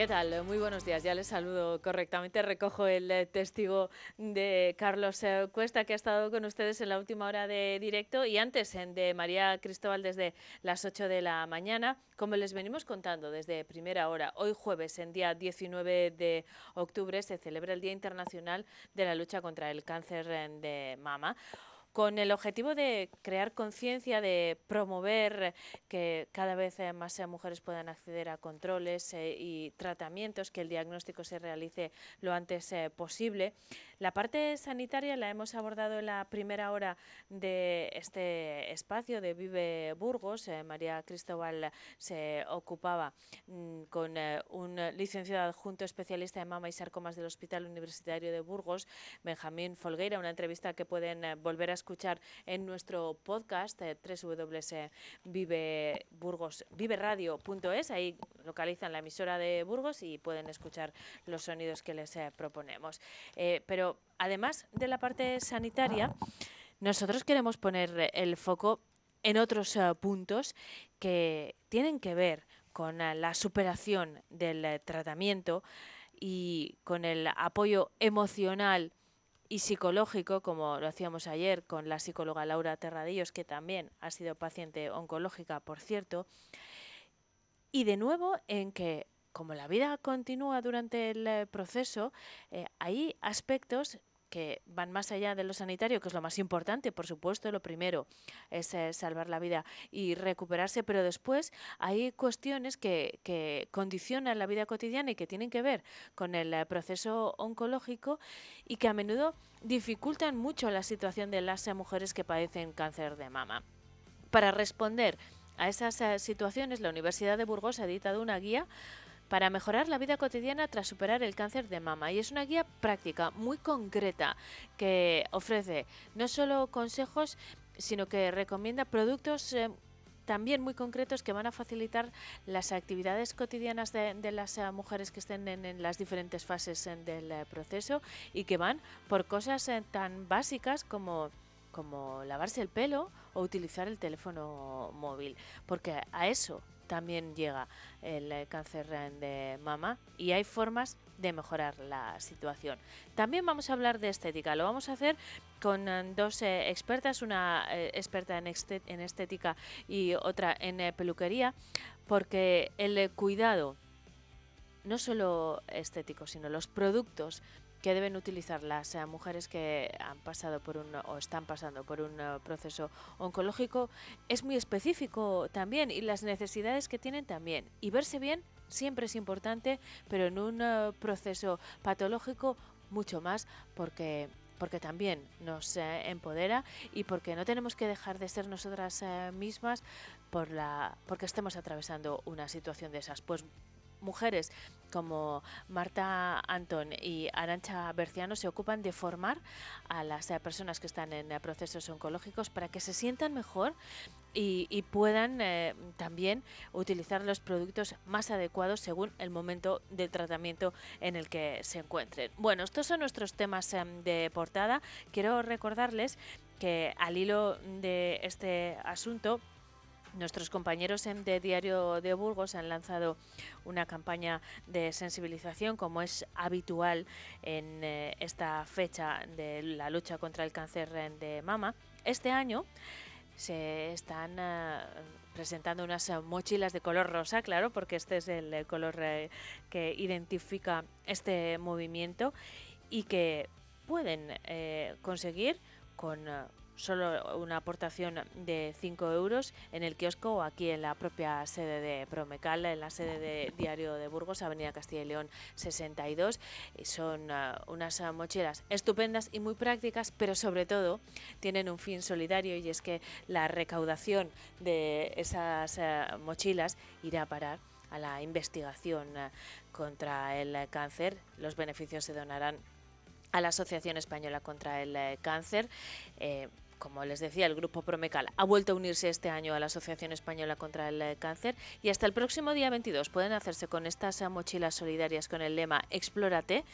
¿Qué tal? Muy buenos días. Ya les saludo correctamente. Recojo el eh, testigo de Carlos eh, Cuesta, que ha estado con ustedes en la última hora de directo y antes de María Cristóbal desde las 8 de la mañana. Como les venimos contando desde primera hora, hoy jueves, en día 19 de octubre, se celebra el Día Internacional de la Lucha contra el Cáncer eh, de Mama con el objetivo de crear conciencia, de promover que cada vez eh, más eh, mujeres puedan acceder a controles eh, y tratamientos, que el diagnóstico se realice lo antes posible. La parte sanitaria la hemos abordado en la primera hora de este espacio de Vive Burgos. María Cristóbal se ocupaba mm, con un licenciado adjunto especialista en mama y sarcomas del Hospital Universitario de Burgos, Benjamín Folgueira, una entrevista que pueden volver a escuchar en nuestro podcast eh, www.viveradio.es. Ahí localizan la emisora de Burgos y pueden escuchar los sonidos que les eh, proponemos. Eh, además de la parte sanitaria, nosotros queremos poner el foco en otros eh, puntos que tienen que ver con la superación del tratamiento y con el apoyo emocional y psicológico, como lo hacíamos ayer con la psicóloga Laura Terradillos, que también ha sido paciente oncológica, por cierto, y de nuevo en que como la vida continúa durante el eh, proceso, eh, hay aspectos que van más allá de lo sanitario, que es lo más importante, por supuesto, lo primero es eh, salvar la vida y recuperarse, pero después hay cuestiones que, condicionan la vida cotidiana y que tienen que ver con el proceso oncológico y que a menudo dificultan mucho la situación de las mujeres que padecen cáncer de mama. Para responder a esas situaciones, la Universidad de Burgos ha editado una guía para mejorar la vida cotidiana tras superar el cáncer de mama. Y es una guía práctica, muy concreta, que ofrece no solo consejos, sino que recomienda productos eh, también muy concretos que van a facilitar las actividades cotidianas de, las eh, mujeres que estén en, las diferentes fases eh, del proceso y que van por cosas tan básicas como como lavarse el pelo o utilizar el teléfono móvil, porque a eso también llega el eh, cáncer de mama y hay formas de mejorar la situación. También vamos a hablar de estética. Lo vamos a hacer con eh, dos eh, expertas, una experta en, en, estética y otra en peluquería, porque el cuidado no solo estético, sino los productos que deben utilizar las eh, mujeres que han pasado por un o están pasando por un eh, proceso oncológico es muy específico también y las necesidades que tienen también. Y verse bien siempre es importante, pero en un eh, proceso patológico mucho más porque porque también nos empodera y porque no tenemos que dejar de ser nosotras mismas por la porque estemos atravesando una situación de esas. Pues mujeres como Marta Antón y Arancha Berciano se ocupan de formar a las eh, personas que están en eh, procesos oncológicos para que se sientan mejor y, puedan eh, también utilizar los productos más adecuados según el momento del tratamiento en el que se encuentren. Bueno, estos son nuestros temas em, de portada. Quiero recordarles que al hilo de este asunto Nuestros compañeros de Diario de Burgos han lanzado una campaña de sensibilización, como es habitual en eh, esta fecha de la lucha contra el cáncer de mama. Este año se están eh, presentando unas mochilas de color rosa, claro, porque este es el color eh, que identifica este movimiento y que pueden conseguir con solo una aportación de 5 euros en el kiosco o aquí en la propia sede de Promecal, en la sede de Diario de Burgos, Avenida Castilla y León 62. Son ah, unas ah, mochilas estupendas y muy prácticas, pero sobre todo tienen un fin solidario y es que la recaudación de esas ah, mochilas irá a parar a la investigación contra el cáncer. Los beneficios se donarán a la Asociación Española contra el eh, Cáncer. Eh, como les decía, el grupo Promecal ha vuelto a unirse este año a la Asociación Española contra el eh, Cáncer y hasta el próximo día 22 pueden hacerse con estas eh, mochilas solidarias con el lema Explórate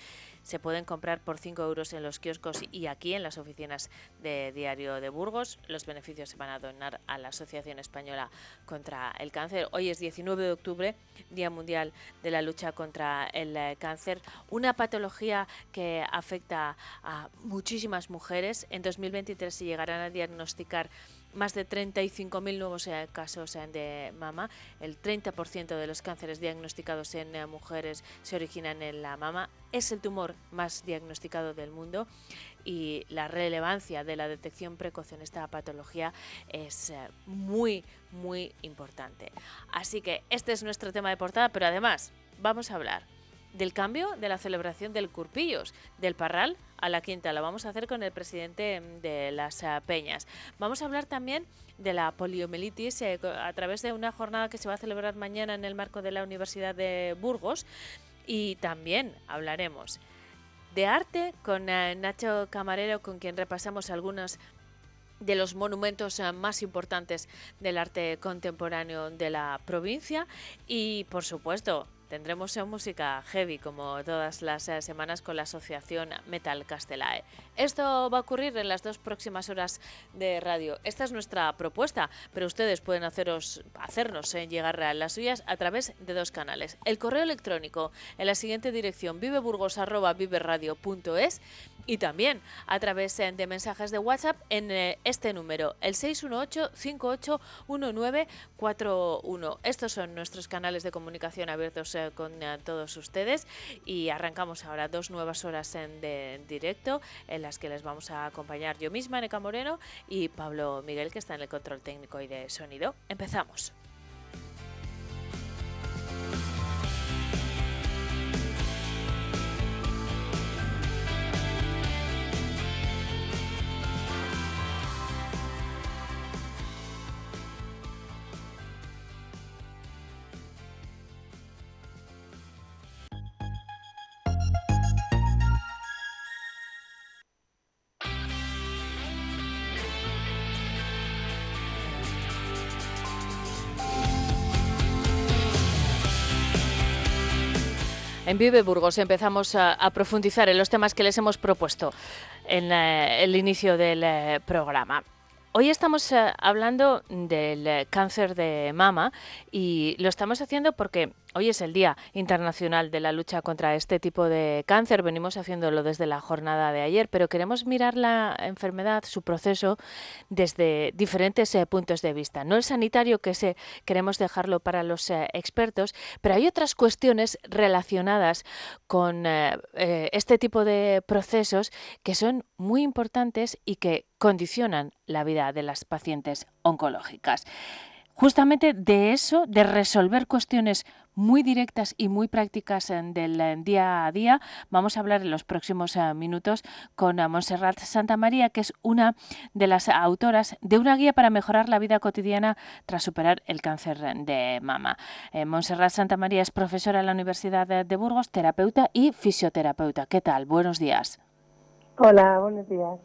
se pueden comprar por 5 euros en los kioscos y aquí en las oficinas de Diario de Burgos. Los beneficios se van a donar a la Asociación Española contra el Cáncer. Hoy es 19 de octubre, Día Mundial de la Lucha contra el eh, Cáncer, una patología que afecta a muchísimas mujeres. En 2023 se llegarán a diagnosticar más de 35.000 nuevos eh, casos eh, de mama. El 30% de los cánceres diagnosticados en eh, mujeres se originan en la mama. Es el tumor más diagnosticado del mundo y la relevancia de la detección precoz en esta patología es muy, muy importante. Así que este es nuestro tema de portada, pero además vamos a hablar del cambio de la celebración del Curpillos, del Parral a la Quinta. Lo vamos a hacer con el presidente mm, de las eh, Peñas. Vamos a hablar también de la poliomielitis eh, a través de una jornada que se va a celebrar mañana en el marco de la Universidad de Burgos y también hablaremos de arte con eh, Nacho Camarero, con quien repasamos algunos de los monumentos más importantes del arte contemporáneo de la provincia y por supuesto Tendremos música heavy como todas las eh, semanas con la asociación Metal Castelae. Esto va a ocurrir en las dos próximas horas de radio. Esta es nuestra propuesta, pero ustedes pueden hacernos eh, llegar a las suyas a través de dos canales. El correo electrónico en la siguiente dirección viveburgos.viveradio.es y también a través eh, de mensajes de WhatsApp en eh, este número, el 618-581941. Estos son nuestros canales de comunicación abiertos eh, con todos ustedes y arrancamos ahora dos nuevas horas en de directo en las que les vamos a acompañar yo misma, Neca Moreno, y Pablo Miguel, que está en el control técnico y de sonido. Empezamos. En Vive Burgos empezamos a, profundizar en los temas que les hemos propuesto en eh, el inicio del eh, programa. Hoy estamos eh, hablando del cáncer de mama y lo estamos haciendo porque Hoy es el Día Internacional de la Lucha contra este tipo de cáncer. Venimos haciéndolo desde la jornada de ayer, pero queremos mirar la enfermedad, su proceso, desde diferentes eh, puntos de vista. No el sanitario, que queremos dejarlo para los eh, expertos, pero hay otras cuestiones relacionadas con eh, este tipo de procesos que son muy importantes y que condicionan la vida de las pacientes oncológicas justamente de eso, de resolver cuestiones muy directas y muy prácticas eh, del eh, día a día. Vamos a hablar en los próximos eh, minutos con Montserrat Santa María, que es una de las autoras de una guía para mejorar la vida cotidiana tras superar el cáncer de mama. Montserrat Santa María es profesora en la Universidad de Burgos, terapeuta y fisioterapeuta. ¿Qué tal? Buenos días. Hola, buenos días.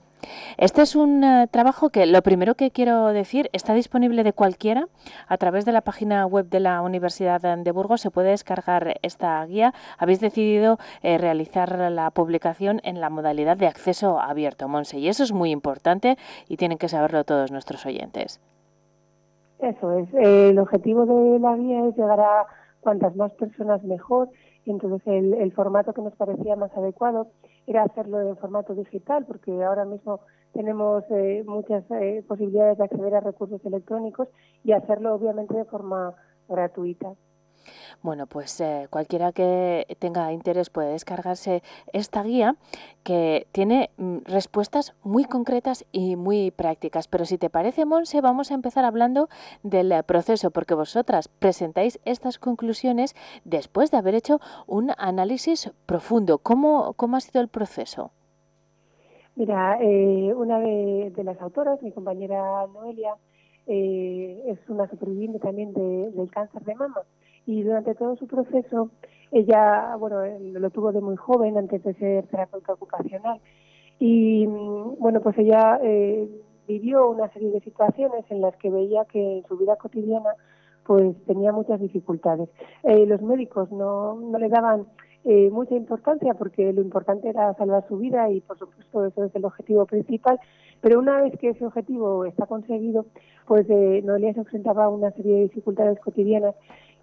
Este es un eh, trabajo que lo primero que quiero decir está disponible de cualquiera a través de la página web de la Universidad de Burgos. Se puede descargar esta guía. Habéis decidido eh, realizar la publicación en la modalidad de acceso abierto, Monse, y eso es muy importante y tienen que saberlo todos nuestros oyentes. Eso es. el objetivo de la guía es llegar a cuantas más personas mejor entonces el, formato que nos parecía más adecuado era hacerlo en formato digital, porque ahora mismo tenemos eh, muchas eh, posibilidades de acceder a recursos electrónicos y hacerlo obviamente de forma gratuita. Bueno, pues eh, cualquiera que tenga interés puede descargarse esta guía que tiene mm, respuestas muy concretas y muy prácticas. Pero si te parece, Monse, vamos a empezar hablando del eh, proceso, porque vosotras presentáis estas conclusiones después de haber hecho un análisis profundo. ¿Cómo, cómo ha sido el proceso? Mira, eh, una de, las autoras, mi compañera Noelia, es una superviviente también del cáncer de mama y durante todo su proceso ella, bueno, lo tuvo de muy joven antes de ser terapeuta ocupacional y bueno, pues ella eh, vivió una serie de situaciones en las que veía que en su vida cotidiana pues tenía muchas dificultades. Eh, los médicos no, no le daban eh, mucha importancia porque lo importante era salvar su vida y por supuesto eso es el objetivo principal, pero una vez que ese objetivo está conseguido, pues eh, Noelia se enfrentaba a una serie de dificultades cotidianas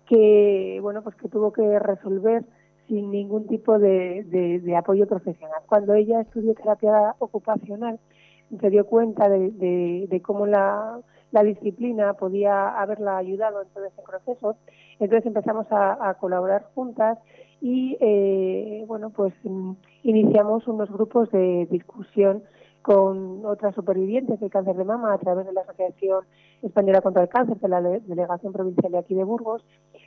que bueno pues que tuvo que resolver sin ningún tipo de, de, apoyo profesional. Cuando ella estudió terapia ocupacional, se dio cuenta de, de cómo la, la, disciplina podía haberla ayudado en todo ese proceso. Entonces empezamos a, a colaborar juntas y eh, bueno pues mm, iniciamos unos grupos de discusión con otras supervivientes del cáncer de mama a través de la Asociación Española contra el Cáncer de la Delegación Provincial de aquí de Burgos.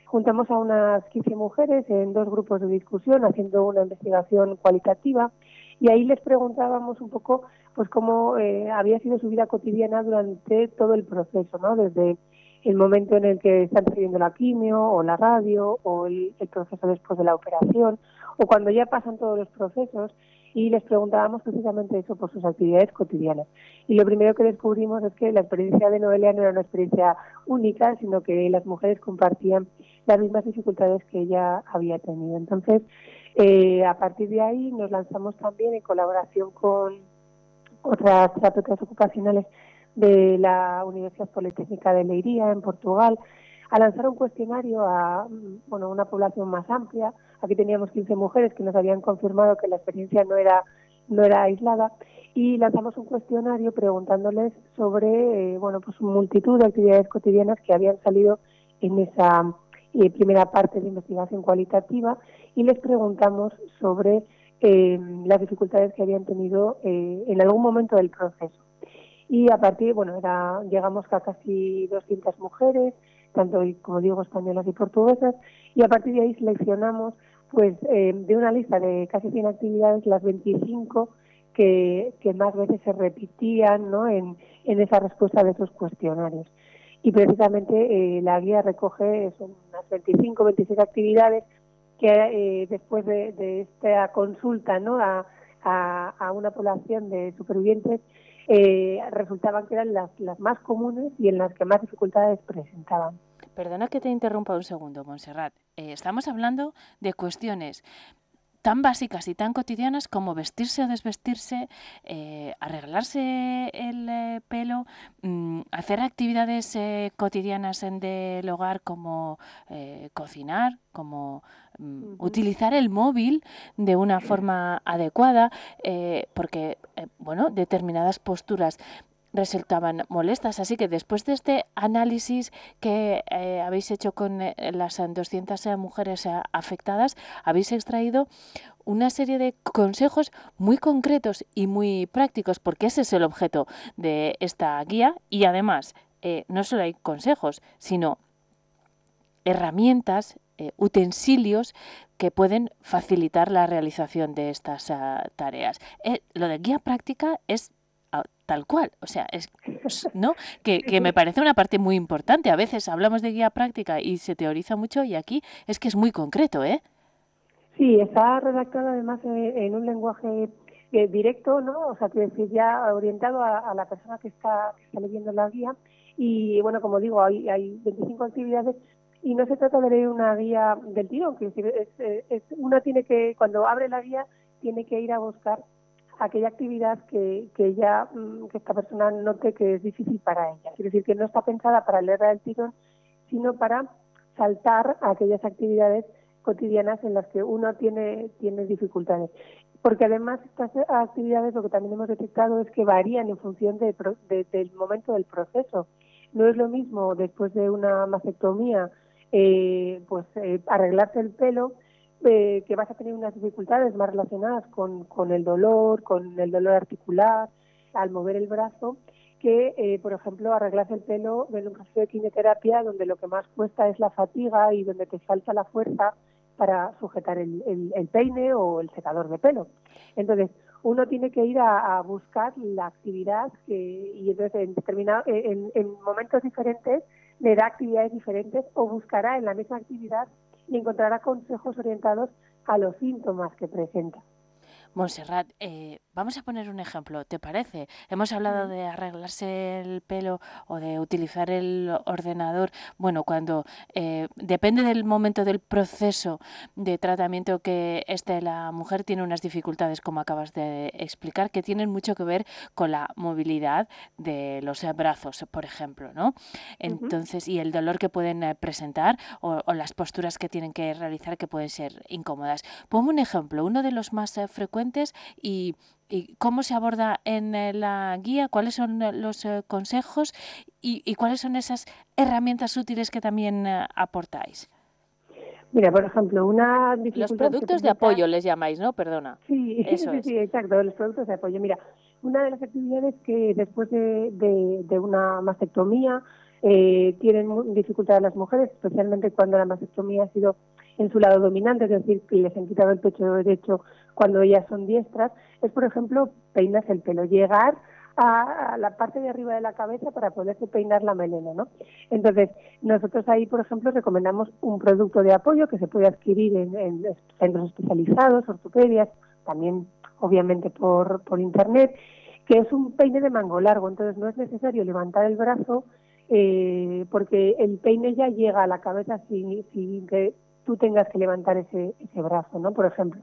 Juntamos a unas 15 mujeres en dos grupos de discusión haciendo una investigación cualitativa y ahí les preguntábamos un poco pues cómo eh, había sido su vida cotidiana durante todo el proceso, ¿no? Desde el momento en el que están recibiendo la quimio o la radio o el, proceso después de la operación o cuando ya pasan todos los procesos y les preguntábamos precisamente eso por sus actividades cotidianas. Y lo primero que descubrimos es que la experiencia de Noelia no era una experiencia única, sino que las mujeres compartían las mismas dificultades que ella había tenido. Entonces, eh, a partir de ahí nos lanzamos también en colaboración con otras terapeutas ocupacionales de la Universidad Politécnica de Leiría, en Portugal, a lanzar un cuestionario a bueno, una población más amplia. Aquí teníamos 15 mujeres que nos habían confirmado que la experiencia no era, no era aislada y lanzamos un cuestionario preguntándoles sobre eh, bueno, pues multitud de actividades cotidianas que habían salido en esa eh, primera parte de investigación cualitativa y les preguntamos sobre eh, las dificultades que habían tenido en algún momento del proceso. Y a partir, bueno, era, llegamos a casi 200 mujeres, tanto como digo españolas y portuguesas, y a partir de ahí seleccionamos pues eh, de una lista de casi 100 actividades las 25 que, que más veces se repetían ¿no? en, en esa respuesta de esos cuestionarios. Y precisamente eh, la guía recoge son unas 25, 26 actividades que eh, después de, de, esta consulta ¿no? a, a, a una población de supervivientes eh, resultaban que eran las, más comunes y en las que más dificultades presentaban. Perdona que te interrumpa un segundo, Montserrat. Eh, estamos hablando de cuestiones tan básicas y tan cotidianas como vestirse o desvestirse, eh, arreglarse el eh, pelo, mm, hacer actividades cotidianas en del hogar como cocinar, como utilizar el móvil de una forma adecuada, porque bueno, determinadas posturas resultaban molestas. Así que después de este análisis que eh, habéis hecho con eh, las 200 eh, mujeres afectadas, habéis extraído una serie de consejos muy concretos y muy prácticos, porque ese es el objeto de esta guía. Y además, no solo hay consejos, sino herramientas, utensilios que pueden facilitar la realización de estas ah, tareas. lo de guía práctica es tal cual. O sea, es, ¿no? Que, que, me parece una parte muy importante. A veces hablamos de guía práctica y se teoriza mucho y aquí es que es muy concreto, ¿eh? Sí, está redactado además en, un lenguaje eh, directo, ¿no? O sea, que decir, ya orientado a, la persona que está, que está leyendo la guía. Y bueno, como digo, hay, hay 25 actividades y no se trata de leer una guía del tirón, que es, es, una tiene que, cuando abre la guía, tiene que ir a buscar aquella actividad que, que ya mm, que esta persona note que es difícil para ella. Quiere decir que no está pensada para leerla del tirón, sino para saltar a aquellas actividades cotidianas en las que uno tiene, tiene dificultades. Porque además estas actividades lo que también hemos detectado es que varían en función de, del momento del proceso. No es lo mismo después de una mastectomía, eh, pues eh, arreglarse el pelo eh, que vas a tener unas dificultades más relacionadas con, con el dolor, con el dolor articular, al mover el brazo, que, eh, por ejemplo, arreglas el pelo en un proceso de quimioterapia donde lo que más cuesta es la fatiga y donde te falta la fuerza para sujetar el, el, peine o el secador de pelo. Entonces, uno tiene que ir a, buscar la actividad que, y entonces en, determinado, en, en momentos diferentes le da actividades diferentes o buscará en la misma actividad y encontrará consejos orientados a los síntomas que presenta. Vamos a poner un ejemplo, ¿te parece? Hemos hablado de arreglarse el pelo o de utilizar el ordenador. Bueno, cuando eh, depende del momento del proceso de tratamiento que esté la mujer, tiene unas dificultades, como acabas de explicar, que tienen mucho que ver con la movilidad de los brazos, por ejemplo, ¿no? Entonces, y el dolor que pueden eh, presentar o, las posturas que tienen que realizar que pueden ser incómodas. Pongo un ejemplo, uno de los más frecuentes y, cómo se aborda en eh, la guía, cuáles son eh, los eh, consejos y, cuáles son esas herramientas útiles que también aportáis. Mira, por ejemplo, una Los productos de apoyo les llamáis, ¿no? Perdona. Sí, sí, exacto, los productos de apoyo. Mira, una de las actividades que después de, una mastectomía tienen dificultades las mujeres, especialmente cuando la mastectomía ha sido en su lado dominante, es decir, que les han quitado el pecho derecho cuando ellas son diestras, es, por ejemplo, peinarse el pelo, llegar a, la parte de arriba de la cabeza para poderse peinar la melena, ¿no? Entonces, nosotros ahí, por ejemplo, recomendamos un producto de apoyo que se puede adquirir en, centros especializados, ortopedias, también, obviamente, por, por Internet, que es un peine de mango largo, entonces no es necesario levantar el brazo eh, porque el peine ya llega a la cabeza sin, sin que tú tengas que levantar ese, ese brazo, ¿no? Por ejemplo.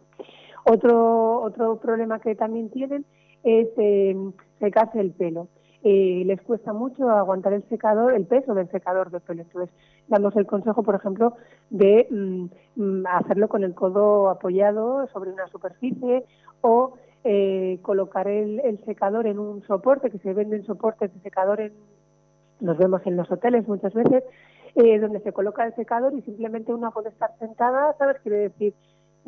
Otro, otro problema que también tienen es eh, secarse el pelo. Eh, les cuesta mucho aguantar el secador, el peso del secador de pelo. Entonces, damos el consejo, por ejemplo, de mm, mm, hacerlo con el codo apoyado sobre una superficie o eh, colocar el, el, secador en un soporte, que se venden soportes de secador, en, los vemos en los hoteles muchas veces, eh, donde se coloca el secador y simplemente una puede estar sentada, ¿sabes? Quiere decir,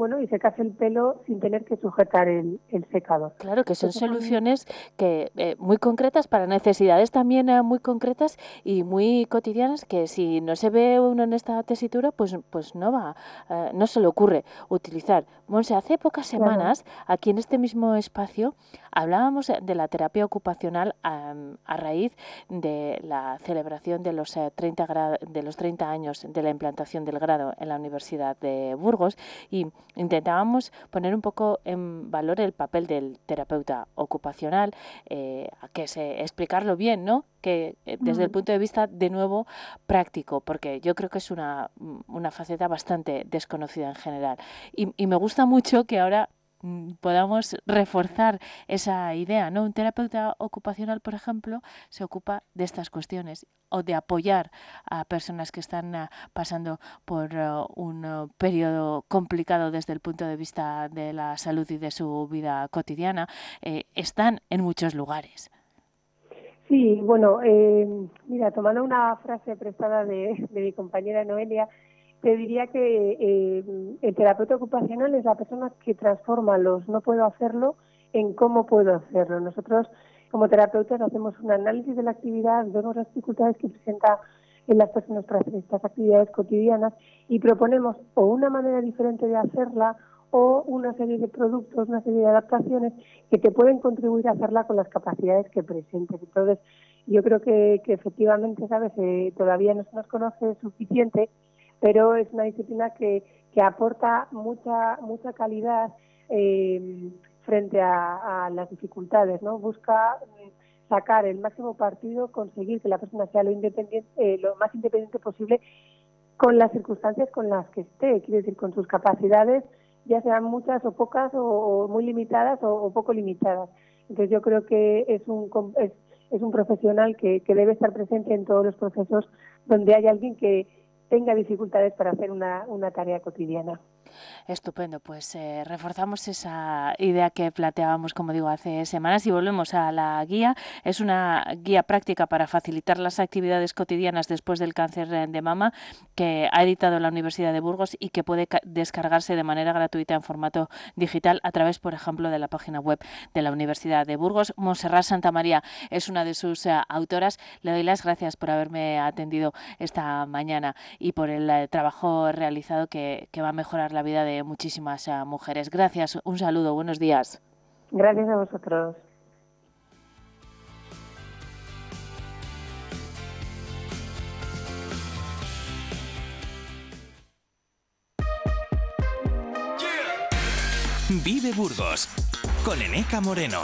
bueno, y secas el pelo sin tener que sujetar el, el secador. Claro, que son soluciones que eh, muy concretas para necesidades también eh, muy concretas y muy cotidianas que si no se ve uno en esta tesitura, pues, pues no va, eh, no se le ocurre utilizar. Monse, hace pocas semanas, aquí en este mismo espacio, hablábamos de la terapia ocupacional a, raíz de la celebración de los, 30 de los 30 años de la implantación del grado en la Universidad de Burgos y intentábamos poner un poco en valor el papel del terapeuta ocupacional, eh, que se explicarlo bien, ¿no? Que eh, desde el punto de vista de nuevo práctico, porque yo creo que es una, una faceta bastante desconocida en general. Y, y me gusta mucho que ahora Mm, podamos reforzar esa idea, ¿no? Un terapeuta ocupacional, por ejemplo, se ocupa de estas cuestiones o de apoyar a personas que están ah, pasando por ah, un ah, periodo complicado desde el punto de vista de la salud y de su vida cotidiana, eh, están en muchos lugares. Sí, bueno, eh, mira, tomando una frase prestada de mi compañera Noelia, te diría que eh, el terapeuta ocupacional es la persona que transforma los no puedo hacerlo en cómo puedo hacerlo. Nosotros, como terapeutas, hacemos un análisis de la actividad, vemos las dificultades que presenta en las personas para hacer estas actividades cotidianas y proponemos o una manera diferente de hacerla o una serie de productos, una serie de adaptaciones que te pueden contribuir a hacerla con las capacidades que presentes. Entonces, yo creo que, efectivamente, ¿sabes? Eh, todavía no se nos conoce suficiente pero es una disciplina que, que aporta mucha, mucha calidad eh, frente a, las dificultades, ¿no? Busca mm, sacar el máximo partido, conseguir que la persona sea lo, independiente, eh, lo más independiente posible con las circunstancias con las que esté, quiere decir, con sus capacidades, ya sean muchas o pocas, o, muy limitadas o, poco limitadas. Entonces yo creo que es un, es, es un profesional que, que debe estar presente en todos los procesos donde hay alguien que, tenga dificultades para hacer una, una tarea cotidiana. Estupendo, pues eh, reforzamos esa idea que planteábamos, como digo, hace semanas y volvemos a la guía. Es una guía práctica para facilitar las actividades cotidianas después del cáncer de mama que ha editado la Universidad de Burgos y que puede descargarse de manera gratuita en formato digital a través, por ejemplo, de la página web de la Universidad de Burgos. Monserrat Santa María es una de sus eh, autoras. Le doy las gracias por haberme atendido esta mañana y por el eh, trabajo realizado que, que va a mejorar la vida de muchísimas eh, mujeres. Gracias, un saludo, buenos días. Gracias a vosotros. Vive Burgos con Eneca Moreno.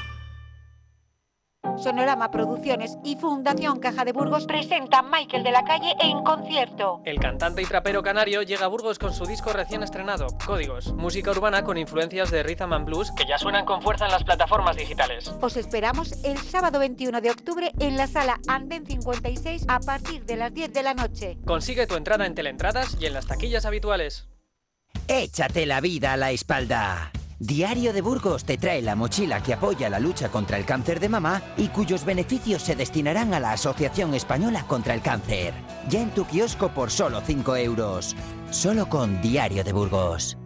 Sonorama Producciones y Fundación Caja de Burgos presentan Michael de la Calle en concierto. El cantante y trapero canario llega a Burgos con su disco recién estrenado, Códigos, música urbana con influencias de rhythm and blues que ya suenan con fuerza en las plataformas digitales. Os esperamos el sábado 21 de octubre en la sala Anden 56 a partir de las 10 de la noche. Consigue tu entrada en Teleentradas y en las taquillas habituales. Échate la vida a la espalda. Diario de Burgos te trae la mochila que apoya la lucha contra el cáncer de mama y cuyos beneficios se destinarán a la Asociación Española contra el Cáncer. Ya en tu kiosco por solo 5 euros. Solo con Diario de Burgos.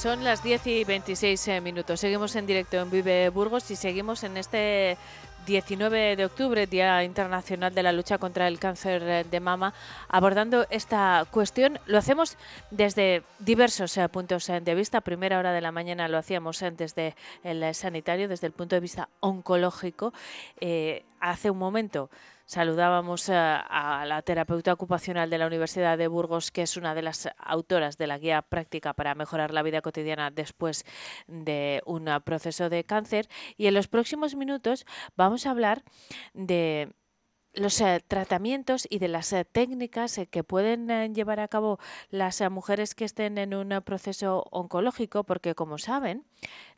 Son las 10 y 26 eh, minutos. Seguimos en directo en Vive Burgos y seguimos en este 19 de octubre, Día Internacional de la Lucha contra el Cáncer eh, de Mama, abordando esta cuestión. Lo hacemos desde diversos eh, puntos de vista. primera hora de la mañana lo hacíamos desde el sanitario, desde el punto de vista oncológico. hace un momento Saludábamos eh, a, la terapeuta ocupacional de la Universidad de Burgos, que es una de las autoras de la guía práctica para mejorar la vida cotidiana después de un proceso de cáncer. Y en los próximos minutos vamos a hablar de los eh, tratamientos y de las eh, técnicas que pueden llevar a cabo las mujeres que estén en un proceso oncológico, porque como saben,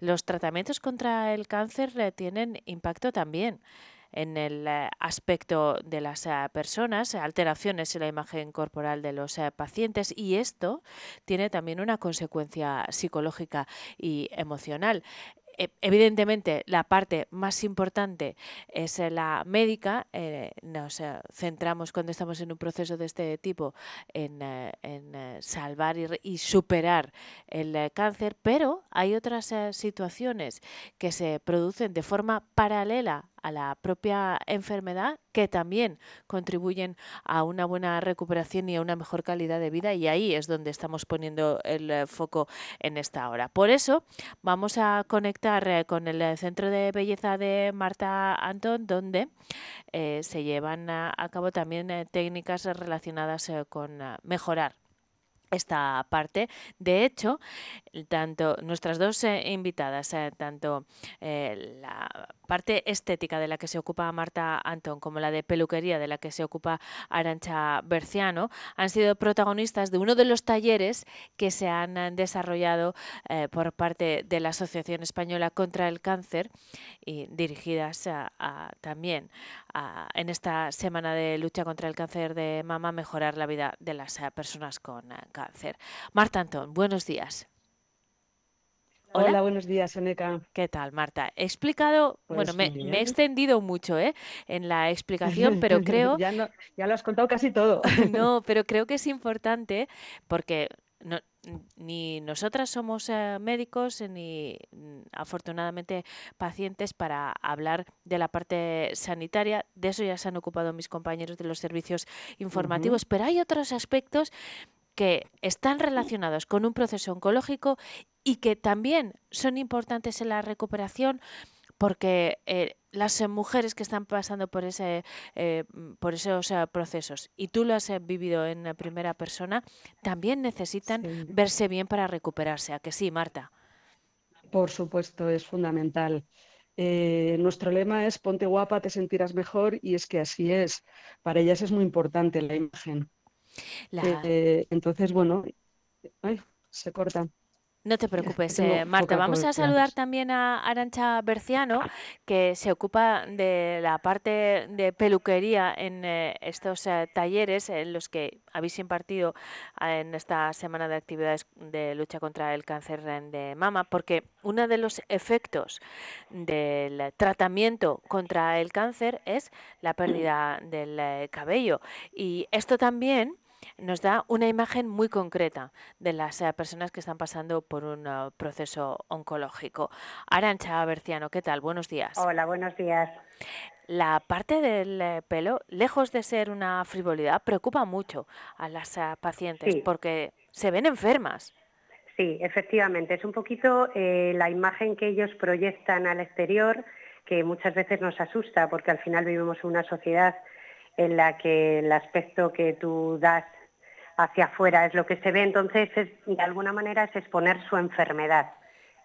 los tratamientos contra el cáncer tienen impacto también en el eh, aspecto de las eh, personas, alteraciones en la imagen corporal de los eh, pacientes y esto tiene también una consecuencia psicológica y emocional. E, evidentemente, la parte más importante es la médica. nos centramos cuando estamos en un proceso de este tipo en, salvar y, superar el cáncer, pero hay otras situaciones que se producen de forma paralela a la propia enfermedad que también contribuyen a una buena recuperación y a una mejor calidad de vida y ahí es donde estamos poniendo el eh, foco en esta hora. Por eso vamos a conectar eh, con el eh, Centro de Belleza de Marta Antón donde se llevan a, cabo también técnicas relacionadas con mejorar esta parte. De hecho, tanto nuestras dos invitadas, tanto la parte estética de la que se ocupa Marta Antón como la de peluquería de la que se ocupa Arancha Berciano, han sido protagonistas de uno de los talleres que se han desarrollado por parte de la Asociación Española contra el Cáncer y dirigidas también en esta semana de lucha contra el cáncer de mama, mejorar la vida de las personas con cáncer. Marta Antón, buenos días. Hola, buenos días, Eneca. ¿Qué tal, Marta? He explicado, bueno, me, he extendido mucho ¿eh? en la explicación, pero creo... ya, ya lo has contado casi todo. no, pero creo que es importante porque no, ni nosotras somos eh, médicos ni mm, afortunadamente pacientes para hablar de la parte sanitaria. De eso ya se han ocupado mis compañeros de los servicios informativos, pero hay otros aspectos que están relacionados con un proceso oncológico y que también son importantes en la recuperación porque eh, las mujeres que están pasando por ese eh, por esos procesos y tú lo has eh, vivido en primera persona también necesitan verse bien para recuperarse. A que sí Marta por supuesto es fundamental. Nuestro lema es ponte guapa te sentirás mejor y es que así es. Para ellas es muy importante la imagen eh, entonces, bueno, se corta. No te preocupes, eh, Marta. Vamos a saludar también a Arancha Berciano, que se ocupa de la parte de peluquería en eh, estos talleres en los que habéis impartido en esta semana de actividades de lucha contra el cáncer de mama, porque uno de los efectos del tratamiento contra el cáncer es la pérdida del cabello. Y esto también nos da una imagen muy concreta de las eh, personas que están pasando por un eh, proceso oncológico. Arancha Berciano, ¿qué tal? Buenos días. Hola, buenos días. La parte del eh, pelo, lejos de ser una frivolidad, preocupa mucho a las pacientes porque se ven enfermas. Sí, efectivamente, es un poquito la imagen que ellos proyectan al exterior que muchas veces nos asusta porque al final vivimos en una sociedad en la que el aspecto que tú das hacia afuera es lo que se ve, entonces de alguna manera es exponer su enfermedad.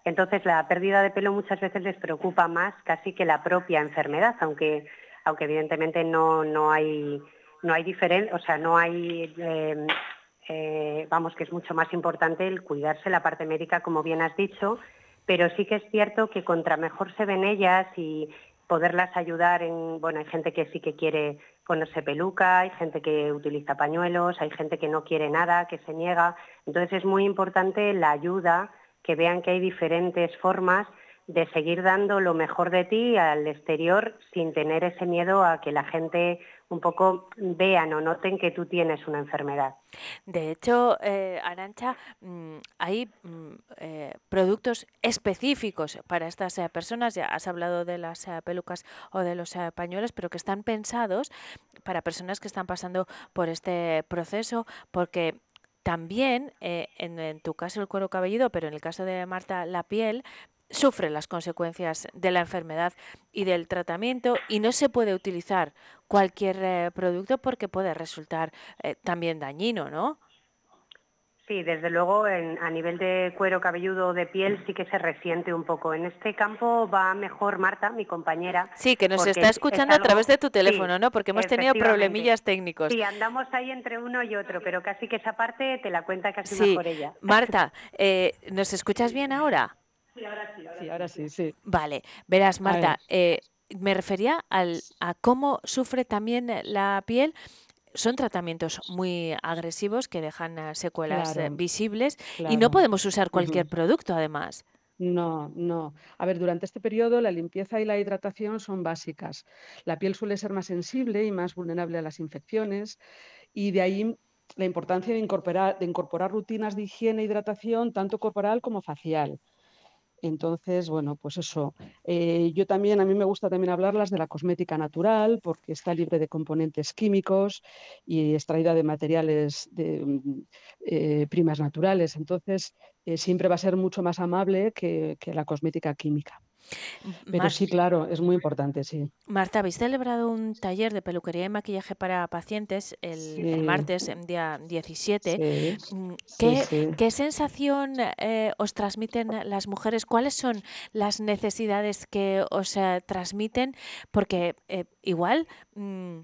Entonces la pérdida de pelo muchas veces les preocupa más casi que la propia enfermedad, aunque, aunque evidentemente no, no hay no hay diferencia, o sea, no hay em, eh, vamos que es mucho más importante el cuidarse la parte médica, como bien has dicho, pero sí que es cierto que contra mejor se ven ellas y poderlas ayudar en, bueno, hay gente que sí que quiere ponerse peluca, hay gente que utiliza pañuelos, hay gente que no quiere nada, que se niega. Entonces es muy importante la ayuda, que vean que hay diferentes formas de seguir dando lo mejor de ti al exterior sin tener ese miedo a que la gente un poco vean o noten que tú tienes una enfermedad. De hecho, eh, Arancha, mm, hay mm, eh, productos específicos para estas eh, personas, ya has hablado de las pelucas o de los pañuelos, pero que están pensados para personas que están pasando por este proceso, porque también, en, tu caso el cuero cabelludo, pero en el caso de Marta la piel, sufre las consecuencias de la enfermedad y del tratamiento y no se puede utilizar cualquier eh, producto porque puede resultar eh, también dañino, ¿no? Sí, desde luego a nivel de cuero cabelludo de piel sí que se resiente un poco. En este campo va mejor Marta, mi compañera. Sí, que nos está escuchando a través de tu teléfono, ¿no? Porque hemos tenido problemillas técnicos. Sí, andamos ahí entre uno y otro, pero casi que esa parte te la cuenta casi mejor ella. Marta, eh, ¿nos escuchas bien ahora? Sí, ahora sí, sí. Vale, verás, Marta, eh, me refería al, a cómo sufre también la piel son tratamientos muy agresivos que dejan eh, secuelas eh, visibles y no podemos usar cualquier producto además. No, no. A ver, durante este periodo la limpieza y la hidratación son básicas. La piel suele ser más sensible y más vulnerable a las infecciones y de ahí la importancia de incorporar, de incorporar rutinas de higiene e hidratación tanto corporal como facial. Entonces, bueno, pues eso. Eh, yo también, a mí me gusta también hablarlas de la cosmética natural, porque está libre de componentes químicos y extraída de materiales de mm, eh, primas naturales. Entonces, eh, siempre va a ser mucho más amable que, la cosmética química. Pero sí, claro, es muy importante, sí. Marta, habéis celebrado un taller de peluquería y maquillaje para pacientes el, martes, el día 17. Mm, ¿Qué, sensación eh, os transmiten las mujeres? ¿Cuáles son las necesidades que os eh, transmiten? Porque eh, igual... Mm,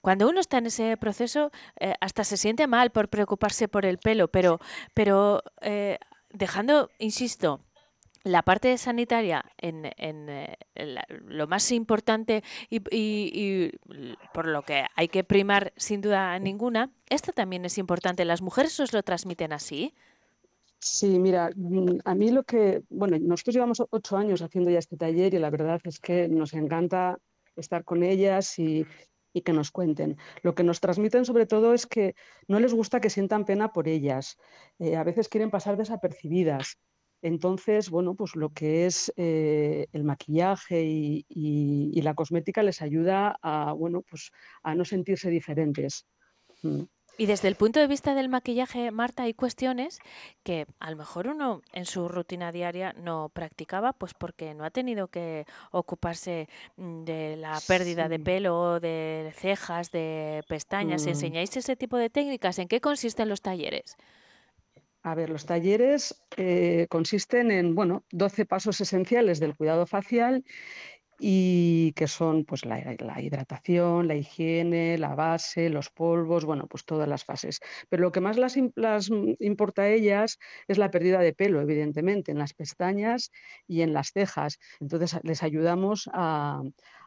cuando uno está en ese proceso, hasta se siente mal por preocuparse por el pelo, pero, pero dejando, insisto, la parte sanitaria en, en, eh, lo más importante y, por lo que hay que primar sin duda ninguna, esto también es importante. ¿Las mujeres os lo transmiten así? Sí, mira, mm, a mí lo que, bueno, nosotros llevamos ocho años haciendo ya este taller y la verdad es que nos encanta estar con ellas y, que nos cuenten. Lo que nos transmiten sobre todo es que no les gusta que sientan pena por ellas. Eh, a veces quieren pasar desapercibidas. Entonces, bueno, pues lo que es eh, el maquillaje y, la cosmética les ayuda a, bueno, pues a no sentirse diferentes. Mm. Y desde el punto de vista del maquillaje, Marta, hay cuestiones que a lo mejor uno en su rutina diaria no practicaba, pues porque no ha tenido que ocuparse mm, de la pérdida de pelo, de cejas, de pestañas. Mm. ¿Enseñáis ese tipo de técnicas? ¿En qué consisten los talleres? A ver, los talleres eh, consisten en, bueno, 12 pasos esenciales del cuidado facial y que son pues la, hidratación, la higiene, la base, los polvos, bueno, pues todas las fases. Pero lo que más las, importa a ellas es la pérdida de pelo, evidentemente, en las pestañas y en las cejas. Entonces les ayudamos a,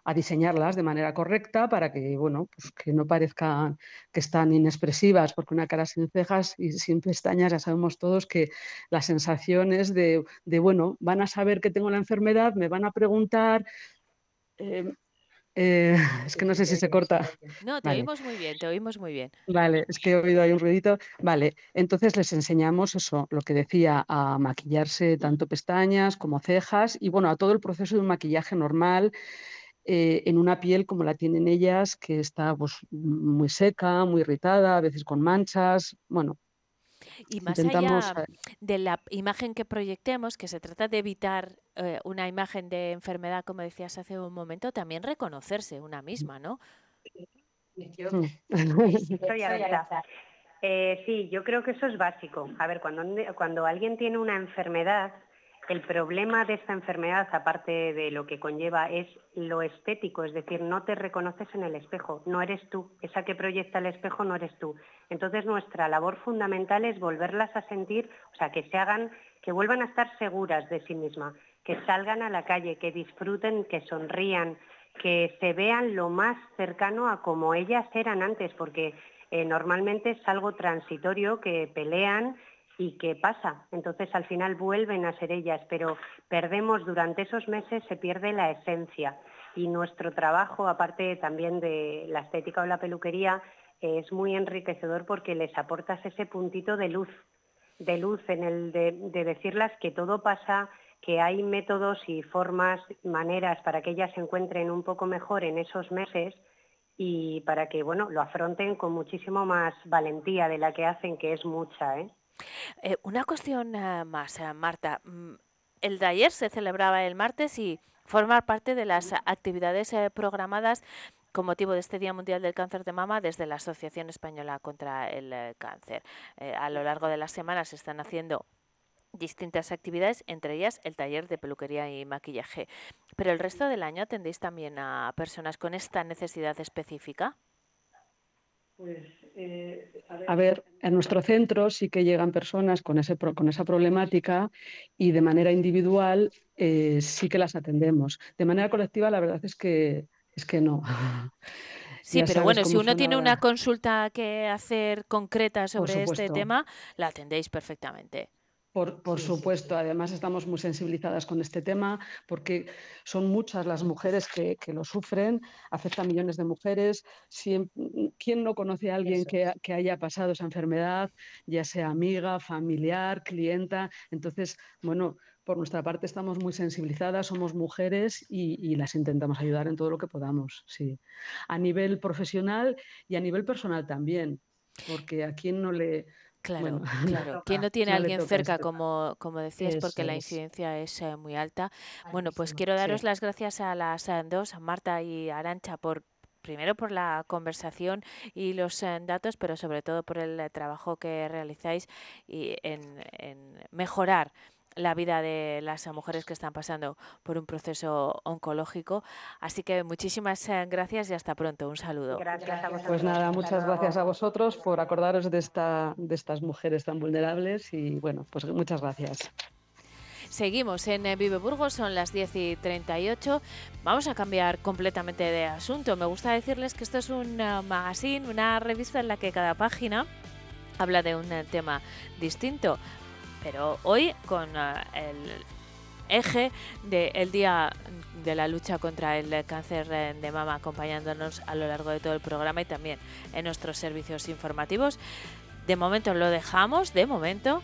a diseñarlas de manera correcta para que, bueno, pues que no parezcan que están inexpresivas, porque una cara sin cejas y sin pestañas ya sabemos todos que la sensación es de, bueno, van a saber que tengo la enfermedad, me van a preguntar, em, eh, es que no sé si se corta. No, te oímos muy bien, te oímos muy bien. Vale, es que he oído ahí un ruidito. Vale, entonces les enseñamos eso, lo que decía, a maquillarse tanto pestañas como cejas y bueno, a todo el proceso de un maquillaje normal eh, en una piel como la tienen ellas, que está pues, muy seca, muy irritada, a veces con manchas. Bueno, y más allá de la imagen que proyectemos, que se trata de evitar eh, una imagen de enfermedad, como decías hace un momento, también reconocerse una misma, ¿no? Mm. Eh, sí, yo creo que eso es básico. A ver, cuando, cuando alguien tiene una enfermedad, el problema de esta enfermedad, aparte de lo que conlleva, es lo estético, es decir, no te reconoces en el espejo, no eres tú, esa que proyecta el espejo no eres tú. Entonces nuestra labor fundamental es volverlas a sentir, o sea, que se hagan, que vuelvan a estar seguras de sí mismas, que salgan a la calle, que disfruten, que sonrían, que se vean lo más cercano a como ellas eran antes, porque eh, normalmente es algo transitorio, que pelean y qué pasa. Entonces al final vuelven a ser ellas, pero perdemos durante esos meses, se pierde la esencia. Y nuestro trabajo, aparte también de la estética o la peluquería, es muy enriquecedor porque les aportas ese puntito de luz, de luz en el de, de decirlas que todo pasa, que hay métodos y formas, maneras para que ellas se encuentren un poco mejor en esos meses y para que bueno lo afronten con muchísimo más valentía de la que hacen, que es mucha, ¿eh? Eh, una cuestión eh, más, eh, Marta. Mm, el de ayer se celebraba el martes y forma parte de las actividades programadas con motivo de este Día Mundial del Cáncer de Mama desde la Asociación Española contra el Cáncer. a lo largo de las semanas se están haciendo distintas actividades, entre ellas el taller de peluquería y maquillaje. Pero el resto del año atendéis también a personas con esta necesidad específica. Pues, eh, a, ver, en nuestro centro sí que llegan personas con, ese, con esa problemática y de manera individual eh, sí que las atendemos. De manera colectiva la verdad es que, es que no. Sí, pero bueno, si uno tiene una consulta que hacer concreta sobre este tema, la atendéis perfectamente. Por, supuesto, además estamos muy sensibilizadas con este tema porque son muchas las mujeres que, lo sufren, afecta a millones de mujeres. ¿Quién no conoce a alguien que, haya pasado esa enfermedad, ya sea amiga, familiar, clienta? Entonces, bueno, por nuestra parte estamos muy sensibilizadas, somos mujeres y, y, las intentamos ayudar en todo lo que podamos, sí. A nivel profesional y a nivel personal también, porque a quién no le Claro, claro. ¿Quién no tiene a alguien cerca, como, como decías, porque la incidencia es eh, muy alta? Bueno, pues quiero daros las gracias a las eh, dos, a Marta y Arancha, por primero por la conversación y los eh, datos, pero sobre todo por el trabajo que realizáis y en, en mejorar la vida de las mujeres que están pasando por un proceso oncológico. Así que muchísimas eh, gracias y hasta pronto. Un saludo. Gracias a vosotros. Pues nada, muchas gracias a vosotros por acordaros de, esta, de estas mujeres tan vulnerables y bueno, pues muchas gracias. Seguimos en eh, Vive Burgos, son las 10 y 38. Vamos a cambiar completamente de asunto. Me gusta decirles que esto es un eh, magazine, una revista en la que cada página habla de un tema distinto pero hoy con eh, el eje del Día de la lucha contra el cáncer de mama acompañándonos a lo largo de todo el programa y también en nuestros servicios informativos. De momento lo dejamos, de momento,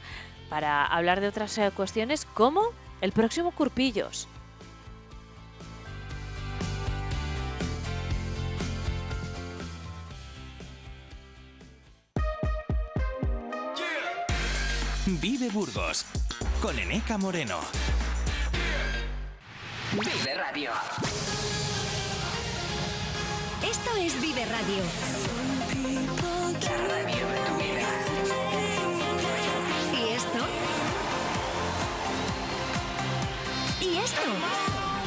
para hablar de otras eh, cuestiones como el próximo Curpillos. Vive Burgos con Eneca Moreno. Vive Radio. Esto es Vive Radio. La radio de tu vida. ¿Y esto? ¿Y esto?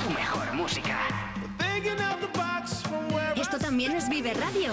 Tu mejor música. Esto también es Vive Radio.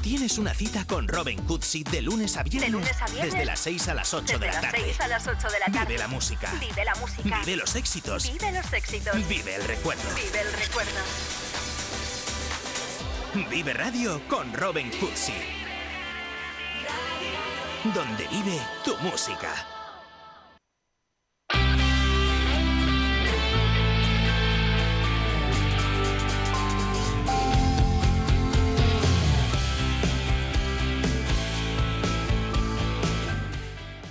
tienes una cita con Robin Cootsy de lunes a viernes. lunes a viernes. Desde las 6 a las 8 Desde de la las tarde. 6 a las 8 de la tarde. Vive la música. Vive la música. Vive los éxitos. Vive los éxitos. Vive el recuerdo. Vive el recuerdo. Vive Radio con Robin Cootsy. Donde vive tu música.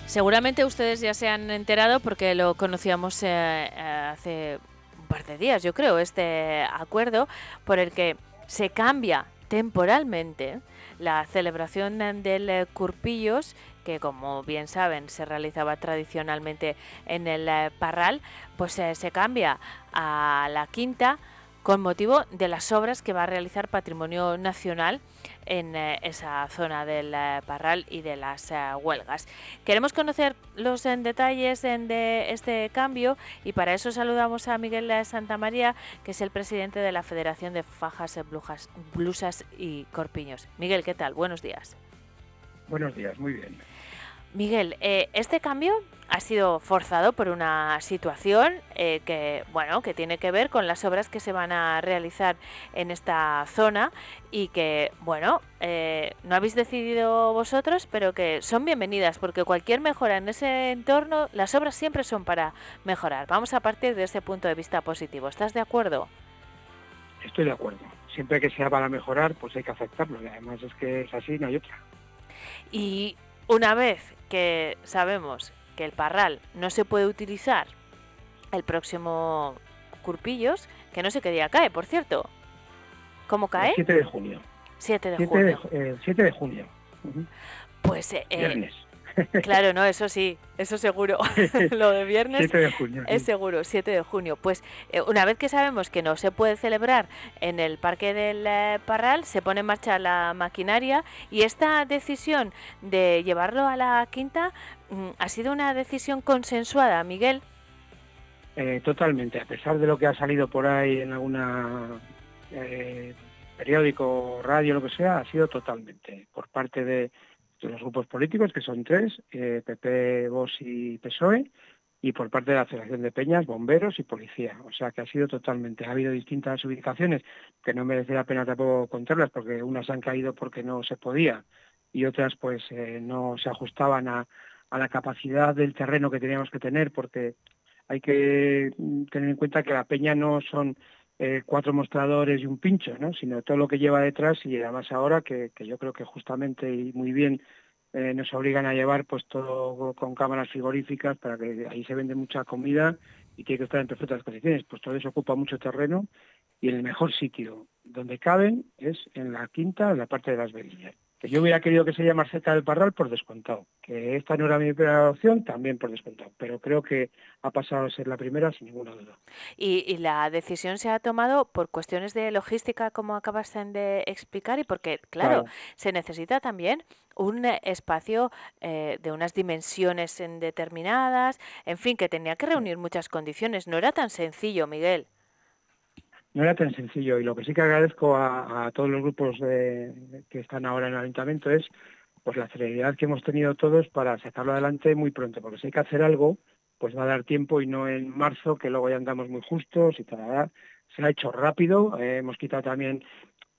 Seguramente ustedes ya se han enterado porque lo conocíamos eh, hace un par de días, yo creo, este acuerdo por el que se cambia temporalmente la celebración del Curpillos, que como bien saben se realizaba tradicionalmente en el Parral, pues eh, se cambia a la quinta con motivo de las obras que va a realizar Patrimonio Nacional en eh, esa zona del eh, Parral y de las eh, huelgas. Queremos conocer los en detalles en de este cambio y para eso saludamos a Miguel Santamaría, que es el presidente de la Federación de Fajas, Blujas- Blusas y Corpiños. Miguel, ¿qué tal? Buenos días. Buenos días, muy bien. Miguel, eh, este cambio ha sido forzado por una situación eh, que, bueno, que tiene que ver con las obras que se van a realizar en esta zona y que, bueno, eh, no habéis decidido vosotros, pero que son bienvenidas porque cualquier mejora en ese entorno, las obras siempre son para mejorar. Vamos a partir de ese punto de vista positivo. ¿Estás de acuerdo? Estoy de acuerdo. Siempre que sea para mejorar, pues hay que aceptarlo. Y además es que es así, no hay otra. Y una vez que sabemos que el parral no se puede utilizar el próximo Curpillos, que no sé qué día cae, por cierto. ¿Cómo cae? El 7 de junio. 7 de 7 de, junio. ju- eh, 7 de junio. Ujú. Pues eh, eh, Viernes. Claro, no, eso sí, eso seguro. Lo de viernes 7 de junio. Es sí. seguro, 7 de junio. Pues eh, una vez que sabemos que no se puede celebrar en el Parque del eh, Parral, se pone en marcha la maquinaria y esta decisión de llevarlo a la quinta mm, ha sido una decisión consensuada, Miguel. Eh, totalmente. A pesar de lo que ha salido por ahí en alguna eh, periódico, radio, lo que sea, ha sido totalmente por parte de, de los grupos políticos, que son tres, eh, PP, Vox y PSOE, y por parte de la Federación de Peñas, bomberos y policía. O sea que ha sido totalmente. Ha habido distintas ubicaciones que no merece la pena tampoco contarlas porque unas han caído porque no se podía y otras pues eh, no se ajustaban a, a la capacidad del terreno que teníamos que tener porque hay que tener en cuenta que la peña no son eh, cuatro mostradores y un pincho, ¿no? sino todo lo que lleva detrás y además ahora que, que yo creo que justamente y muy bien eh, nos obligan a llevar pues todo con cámaras frigoríficas para que ahí se vende mucha comida y tiene que estar en perfectas condiciones. Pues todo eso ocupa mucho terreno y el mejor sitio donde caben es en la quinta, en la parte de las verillas que yo hubiera querido que se llamara cerca del Parral por descontado, que esta no era mi primera opción también por descontado, pero creo que ha pasado a ser la primera sin ninguna duda. Y, la decisión se ha tomado por cuestiones de logística, como acabas de explicar, y porque, claro, se necesita también un espacio eh, de unas dimensiones determinadas, en fin, que tenía que reunir muchas condiciones. No era tan sencillo, Miguel no era tan sencillo y lo que sí que agradezco a, todos los grupos que están ahora en el ayuntamiento es pues la celeridad que hemos tenido todos para sacarlo adelante muy pronto, porque si hay que hacer algo, pues va a dar tiempo y no en marzo, que luego ya andamos muy justos y tal. Se ha hecho rápido, eh, hemos quitado también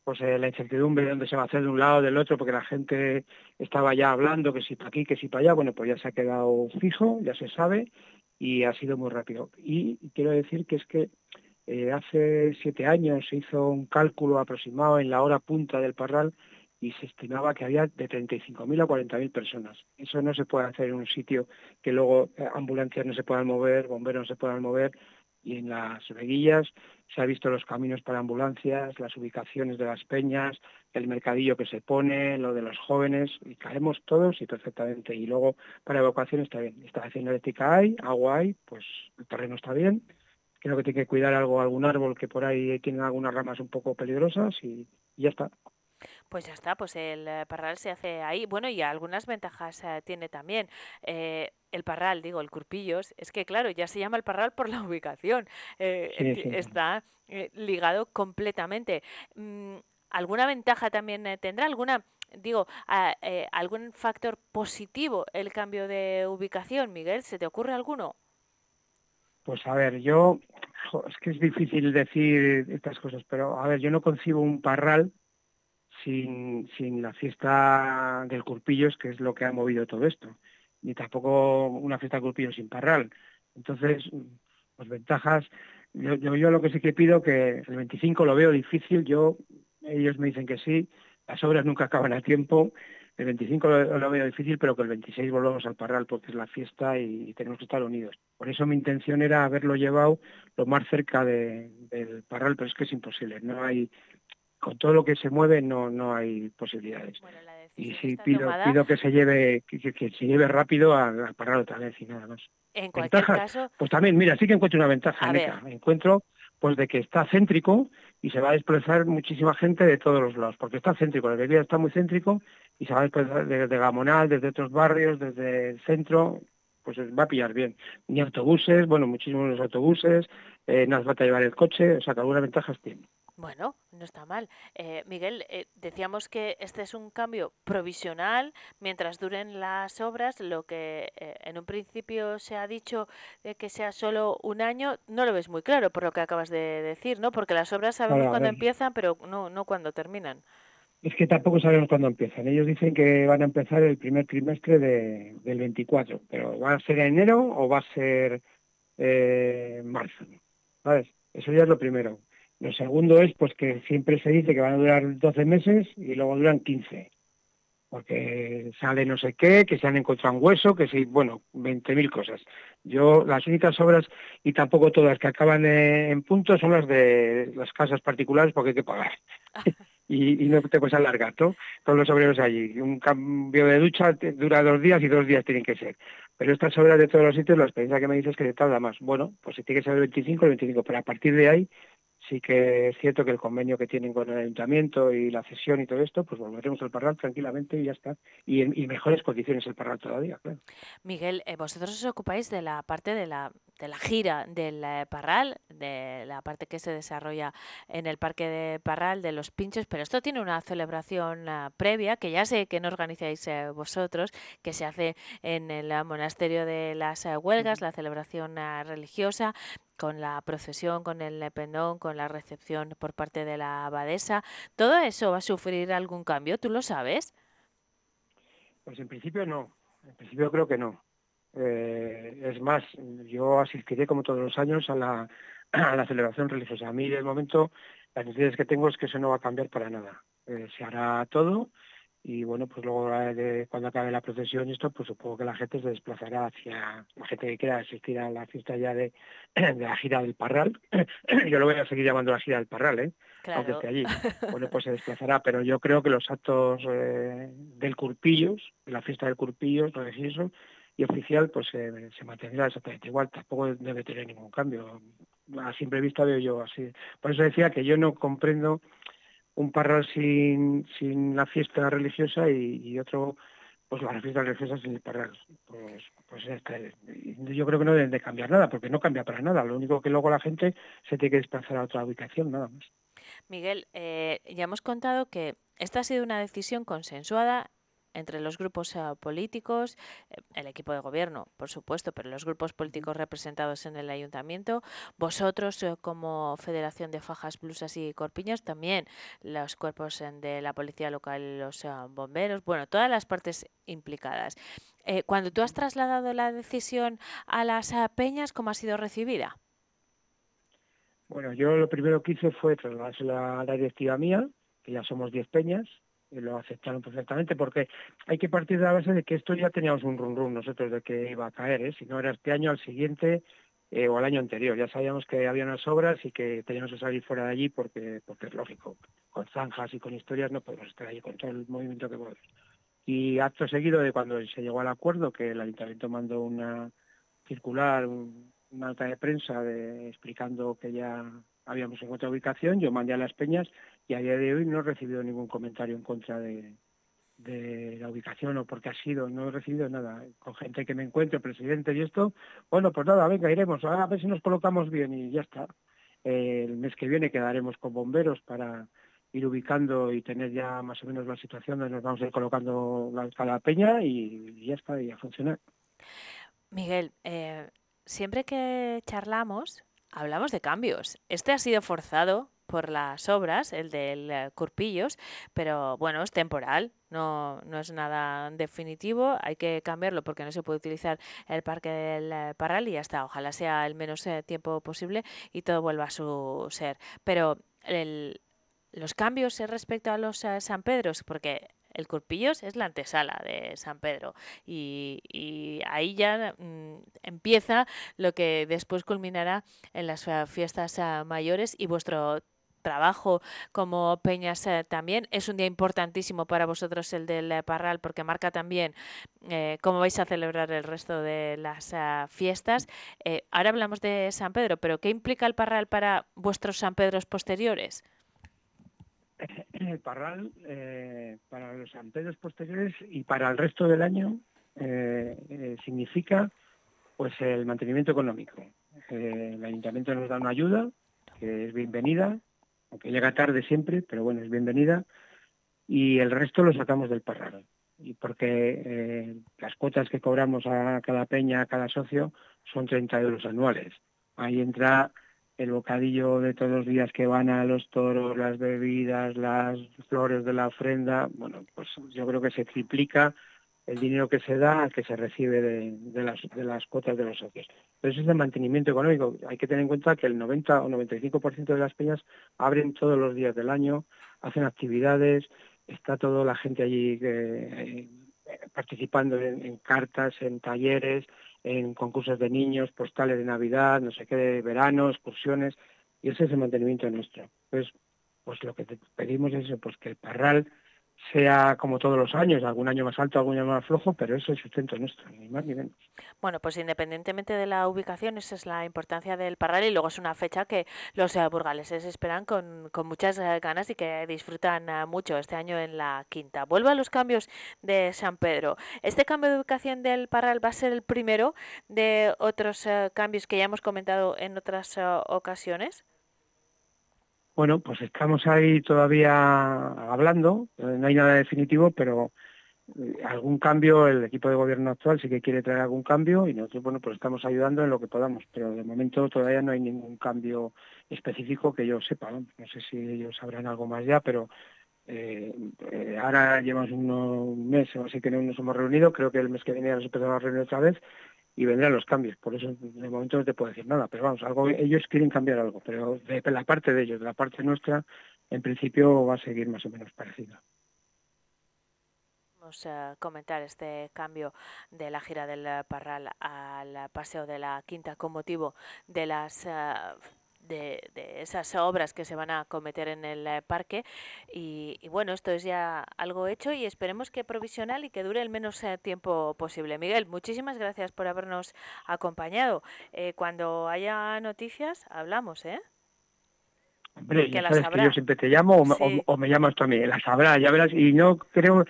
pues eh, la incertidumbre de dónde se va a hacer de un lado del otro, porque la gente estaba ya hablando que si para aquí, que si para allá, bueno, pues ya se ha quedado fijo, ya se sabe y ha sido muy rápido. Y quiero decir que es que eh, hace siete años se hizo un cálculo aproximado en la hora punta del Parral y se estimaba que había de 35.000 a 40.000 personas. Eso no se puede hacer en un sitio que luego eh, ambulancias no se puedan mover, bomberos no se puedan mover y en las veguillas se ha visto los caminos para ambulancias, las ubicaciones de las peñas, el mercadillo que se pone, lo de los jóvenes, y caemos todos y perfectamente. Y luego para evacuación está bien. Instalación eléctrica hay, agua hay, pues el terreno está bien, creo que tiene que cuidar algo, algún árbol que por ahí tiene algunas ramas un poco peligrosas y, ya está. Pues ya está, pues el eh, parral se hace ahí. Bueno, y algunas ventajas eh, tiene también. Eh, el parral, digo, el Curpillos, es que claro, ya se llama el parral por la ubicación. Está ligado completamente. Mm, ¿Alguna ventaja también tendrá? ¿Alguna, digo, algún factor positivo el cambio de ubicación, Miguel? ¿Se te ocurre alguno? Pues a ver, yo, es que es difícil decir estas cosas, pero a ver, yo no concibo un parral sin, sin la fiesta del Curpillos, que es lo que ha movido todo esto, ni tampoco una fiesta del Curpillos sin parral. Entonces, pues ventajas, yo, yo, yo lo que sí que pido que el 25 lo veo difícil, yo, ellos me dicen que sí, las obras nunca acaban a tiempo, el 25 lo, veo difícil, pero que el 26 volvamos al Parral porque es la fiesta y, tenemos que estar unidos. Por eso mi intención era haberlo llevado lo más cerca del Parral, pero es que es imposible. No hay, con todo lo que se mueve no, no hay posibilidades. y sí pido, pido que se lleve que, se lleve rápido al, Parral otra vez y nada más. En cualquier caso, pues también, mira, sí que encuentro una ventaja, Encuentro pues de que está céntrico y se va a desplazar muchísima gente de todos los lados, porque está céntrico, la vida está muy céntrico y se va a desplazar desde Gamonal, desde otros barrios, desde el centro, pues va a pillar bien. Ni autobuses, bueno, muchísimos autobuses, eh, hace falta llevar el coche, o sea que algunas ventajas tiene. Bueno, no está mal. Eh, Miguel, eh, decíamos que este es un cambio provisional mientras duren las obras. Lo que eh, en un principio se ha dicho de que sea solo un año, no lo ves muy claro por lo que acabas de decir, ¿no? Porque las obras sabemos cuándo empiezan, pero no, no cuándo terminan. Es que tampoco sabemos cuándo empiezan. Ellos dicen que van a empezar el primer trimestre de, del 24, pero ¿va a ser enero o va a ser marzo? ¿Sabes? Eso ya es lo primero. Lo segundo es pues que siempre se dice que van a durar 12 meses y luego duran 15. Porque sale no sé qué, que se han encontrado un hueso, que sí, bueno, 20.000 cosas. Yo, las únicas obras, y tampoco todas que acaban en punto, son las de las casas particulares porque hay que pagar. y, no te puedes alargar, ¿no? Todos los obreros allí. Un cambio de ducha dura dos días y dos días tienen que ser. Pero estas obras de todos los sitios, la experiencia que me dices es que se tarda más. Bueno, pues si tiene que ser el 25, el 25, pero a partir de ahí sí que es cierto que el convenio que tienen con el ayuntamiento y la cesión y todo esto, pues volveremos al Parral tranquilamente y ya está. Y en mejores condiciones el Parral todavía, claro. Miguel, eh, vosotros os ocupáis de la parte de la, de la gira del eh, Parral, de la parte que se desarrolla en el Parque de Parral, de los pinchos, pero esto tiene una celebración ah, previa, que ya sé que no organizáis eh, vosotros, que se hace en el ah, Monasterio de las ah, Huelgas, la celebración ah, religiosa, con la procesión, con el pendón, con la recepción por parte de la abadesa. ¿Todo eso va a sufrir algún cambio? ¿Tú lo sabes? Pues en principio no, en principio creo que no. Eh, es más, yo asistiré como todos los años a la, a la celebración religiosa. A mí de momento las noticias que tengo es que eso no va a cambiar para nada. Eh, se hará todo y bueno, pues luego de- cuando acabe la procesión y esto, pues supongo que la gente se desplazará hacia, la gente que quiera asistir a la fiesta ya de, de la gira del Parral. yo lo voy a seguir llamando la gira del Parral, ¿eh? aunque esté allí. Bueno, pues se desplazará, pero yo creo que los actos eh, del Curpillos, la fiesta del Curpillos, religioso oficial, pues se mantendrá exactamente igual, tampoco debe tener ningún cambio. A simple vista veo yo así. Por eso decía que yo no comprendo un parral sin, sin la fiesta religiosa y, otro, pues la fiesta religiosa sin el parral. Pues, pues yo creo que no deben de cambiar nada, porque no cambia para nada. Lo único que luego la gente se tiene que desplazar a otra ubicación, nada más. Miguel, eh, ya hemos contado que esta ha sido una decisión consensuada entre los grupos políticos, el equipo de gobierno, por supuesto, pero los grupos políticos representados en el ayuntamiento, vosotros eh, como Federación de Fajas, Blusas y Corpiños, también los cuerpos eh, de la policía local los bomberos, bueno, todas las partes implicadas. Eh, cuando tú has trasladado la decisión a las peñas, ¿cómo ha sido recibida? Bueno, yo lo primero que hice fue trasladársela a la directiva mía, que ya somos 10 peñas, lo aceptaron perfectamente, porque hay que partir de la base de que esto ya teníamos un run run nosotros de que iba a caer, ¿eh? si no era este año, al siguiente eh, o al año anterior. Ya sabíamos que había unas obras y que teníamos que salir fuera de allí porque, porque es lógico, con zanjas y con historias no podemos estar allí con todo el movimiento que podemos. Y acto seguido de cuando se llegó al acuerdo, que el ayuntamiento mandó una circular, un- una nota de prensa explicando que ya habíamos encontrado ubicación, yo mandé a las peñas y a día de hoy no he recibido ningún comentario en contra de, la ubicación o porque ha sido, no he recibido nada. Con gente que me encuentro, presidente y esto, bueno, pues nada, venga, iremos, a ver si nos colocamos bien y ya está. El mes que viene quedaremos con bomberos para ir ubicando y tener ya más o menos la situación donde nos vamos a ir colocando la, peña y, y ya está, y a funcionar. Miguel, eh, siempre que charlamos, hablamos de cambios. Este ha sido forzado por las obras, el del eh, Curpillos, pero bueno, es temporal, no, no es nada definitivo, hay que cambiarlo porque no se puede utilizar el Parque del eh, Parral y ya está, ojalá sea el menos eh, tiempo posible y todo vuelva a su ser. Pero el- los cambios respecto a los San Pedros, porque el Curpillos es la antesala de San Pedro y, y ahí ya mm, empieza lo que después culminará en las fiestas mayores y vuestro trabajo como Peñas también es un día importantísimo para vosotros el del eh, Parral porque marca también eh, cómo vais a celebrar el resto de las eh, fiestas. Eh, ahora hablamos de San Pedro, pero ¿qué implica el Parral para vuestros San Pedros posteriores? el Parral para los San Pedros posteriores y para el resto del año significa pues el mantenimiento económico. El ayuntamiento nos da una ayuda que es bienvenida, aunque llega tarde siempre, pero bueno, es bienvenida, y el resto lo sacamos del Parral. Y porque eh, las cuotas que cobramos a cada peña, a cada socio, son 30 euros anuales. Ahí entra el bocadillo de todos los días que van a los toros, las bebidas, las flores de la ofrenda, bueno, pues yo creo que se triplica el dinero que se da que se recibe de, las, de las cuotas de los socios. Pero eso es de mantenimiento económico. Hay que tener en cuenta que el 90 o 95% de las peñas abren todos los días del año, hacen actividades, está toda la gente allí eh, participando en, cartas, en talleres, en concursos de niños, postales de Navidad, no sé qué, de verano, excursiones, y ese es el mantenimiento nuestro. Pues, pues lo que te pedimos es pues que el parral sea como todos los años, algún año más alto, algún año más flojo, pero eso es sustento nuestro, ni más ni menos. Bueno, pues independientemente de la ubicación, esa es la importancia del Parral y luego es una fecha que los eh, burgaleses esperan con, con muchas eh, ganas y que disfrutan eh, mucho este año en la quinta. Vuelvo a los cambios de San Pedro. ¿Este cambio de ubicación del Parral va a ser el primero de otros cambios que ya hemos comentado en otras ocasiones? Bueno, pues estamos ahí todavía hablando, eh, no hay nada definitivo, pero eh, algún cambio, el equipo de gobierno actual sí que quiere traer algún cambio y nosotros, bueno, pues estamos ayudando en lo que podamos, pero de momento todavía no hay ningún cambio específico que yo sepa, ¿no? No sé si ellos sabrán algo más ya, pero eh, ahora llevamos unos- un mes o así que no nos hemos reunido, creo que el mes que viene nos empezamos a reunir otra vez y vendrán los cambios, por eso de momento no te puedo decir nada, pero vamos, algo ellos quieren cambiar algo, pero de la parte de ellos, de la parte nuestra, en principio va a seguir más o menos parecida. Vamos a comentar este cambio de la gira del Parral al Paseo de la Quinta con motivo de las eh, de, de esas obras que se van a cometer en el eh, parque y, y bueno, esto es ya algo hecho y esperemos que provisional y que dure el menos eh, tiempo posible. Miguel, muchísimas gracias por habernos acompañado. Eh, cuando haya noticias, hablamos, ¿eh? Hombre, Que ya las sabes que yo siempre te llamo o, me- o- Sí. o me llamas tú a mí, las habrá, ya verás, y no creo,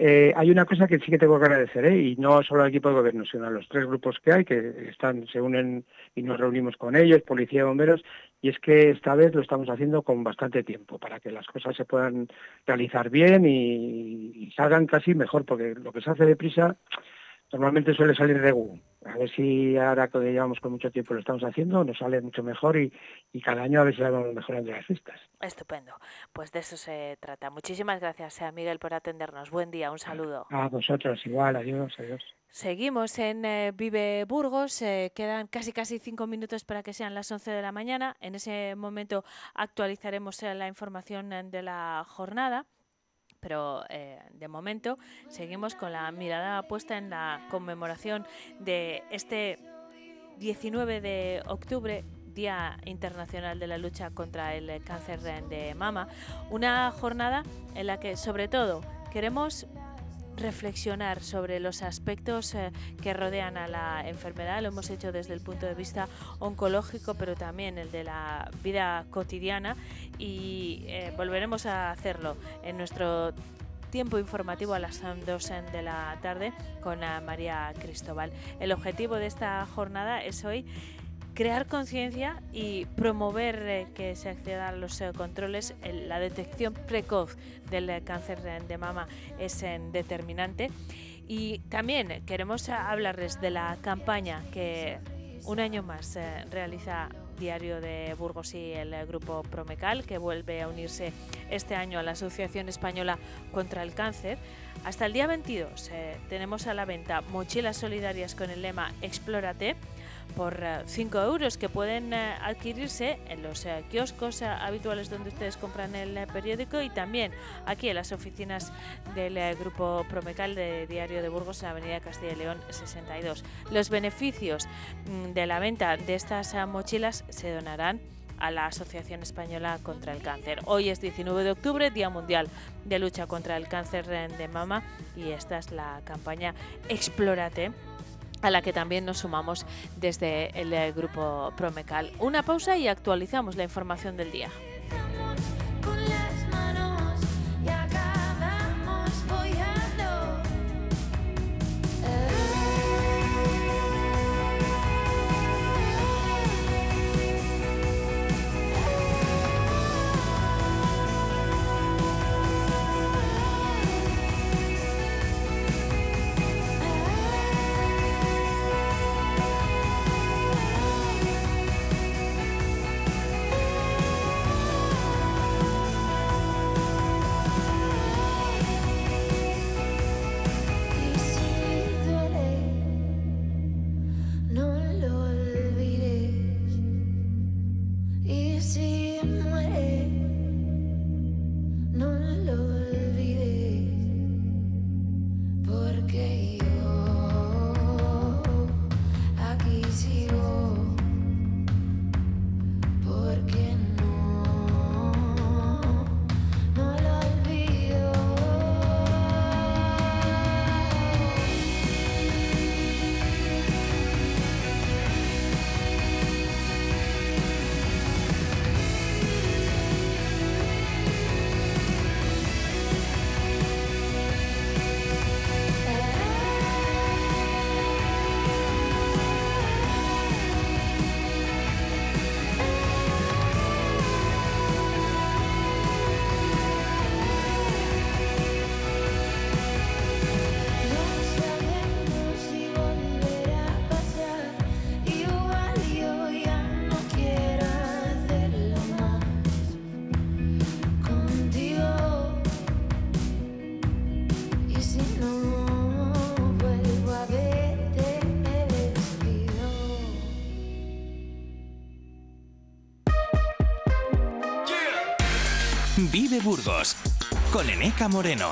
eh, hay una cosa que sí que tengo que agradecer, ¿eh? y no solo al equipo de gobierno, sino a los tres grupos que hay, que están, se unen y nos reunimos con ellos, policía bomberos, y es que esta vez lo estamos haciendo con bastante tiempo, para que las cosas se puedan realizar bien y, y salgan casi mejor, porque lo que se hace deprisa normalmente suele salir de Google. A ver si ahora que llevamos con mucho tiempo lo estamos haciendo, nos sale mucho mejor y, y cada año a ver si vamos mejorando las fiestas. Estupendo. Pues de eso se trata. Muchísimas gracias, eh, Miguel, por atendernos. Buen día, un saludo. A vosotros igual, adiós, adiós. Seguimos en eh, Vive Burgos, eh, quedan casi casi cinco minutos para que sean las 11 de la mañana. En ese momento actualizaremos eh, la información de la jornada, pero eh, de momento seguimos con la mirada puesta en la conmemoración de este 19 de octubre, Día Internacional de la Lucha contra el Cáncer de Mama, una jornada en la que sobre todo queremos reflexionar sobre los aspectos eh, que rodean a la enfermedad. Lo hemos hecho desde el punto de vista oncológico, pero también el de la vida cotidiana y eh, volveremos a hacerlo en nuestro tiempo informativo a las 2 de la tarde con eh, María Cristóbal. El objetivo de esta jornada es hoy crear conciencia y promover eh, que se acceda a los controles. La detección precoz del eh, cáncer de, mama es eh, determinante. Y también queremos hablarles de la campaña que un año más realiza Diario de Burgos y el grupo Promecal, que vuelve a unirse este año a la Asociación Española contra el Cáncer. Hasta el día 22 eh, tenemos a la venta mochilas solidarias con el lema Explórate por 5 euros que pueden eh, adquirirse en los eh, kioscos eh, habituales donde ustedes compran el eh, periódico y también aquí en las oficinas del eh, grupo Promecal de Diario de Burgos en la Avenida Castilla y León 62. Los beneficios mm, de la venta de estas eh, mochilas se donarán a la Asociación Española contra el Cáncer. Hoy es 19 de octubre, Día Mundial de Lucha contra el Cáncer eh, de Mama y esta es la campaña Explórate a la que también nos sumamos desde el eh, grupo Promecal. Una pausa y actualizamos la información del día. Vive Burgos con Eneca Moreno.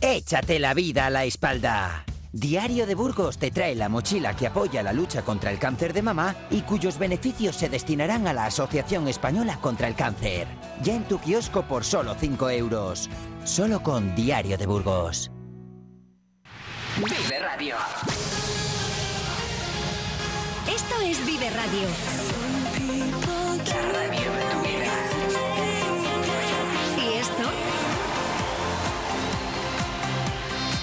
Échate la vida a la espalda. Diario de Burgos te trae la mochila que apoya la lucha contra el cáncer de mamá y cuyos beneficios se destinarán a la Asociación Española contra el Cáncer. Ya en tu kiosco por solo 5 euros. Solo con Diario de Burgos. Vive Radio. Esto es Vive Radio.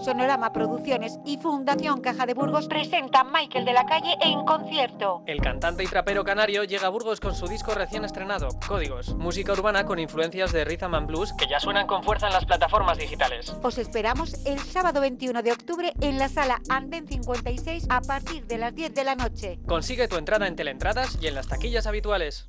Sonorama Producciones y Fundación Caja de Burgos presentan Michael de la Calle en concierto. El cantante y trapero canario llega a Burgos con su disco recién estrenado, Códigos, música urbana con influencias de Rhythm and Blues que ya suenan con fuerza en las plataformas digitales. Os esperamos el sábado 21 de octubre en la sala Anden 56 a partir de las 10 de la noche. Consigue tu entrada en Teleentradas y en las taquillas habituales.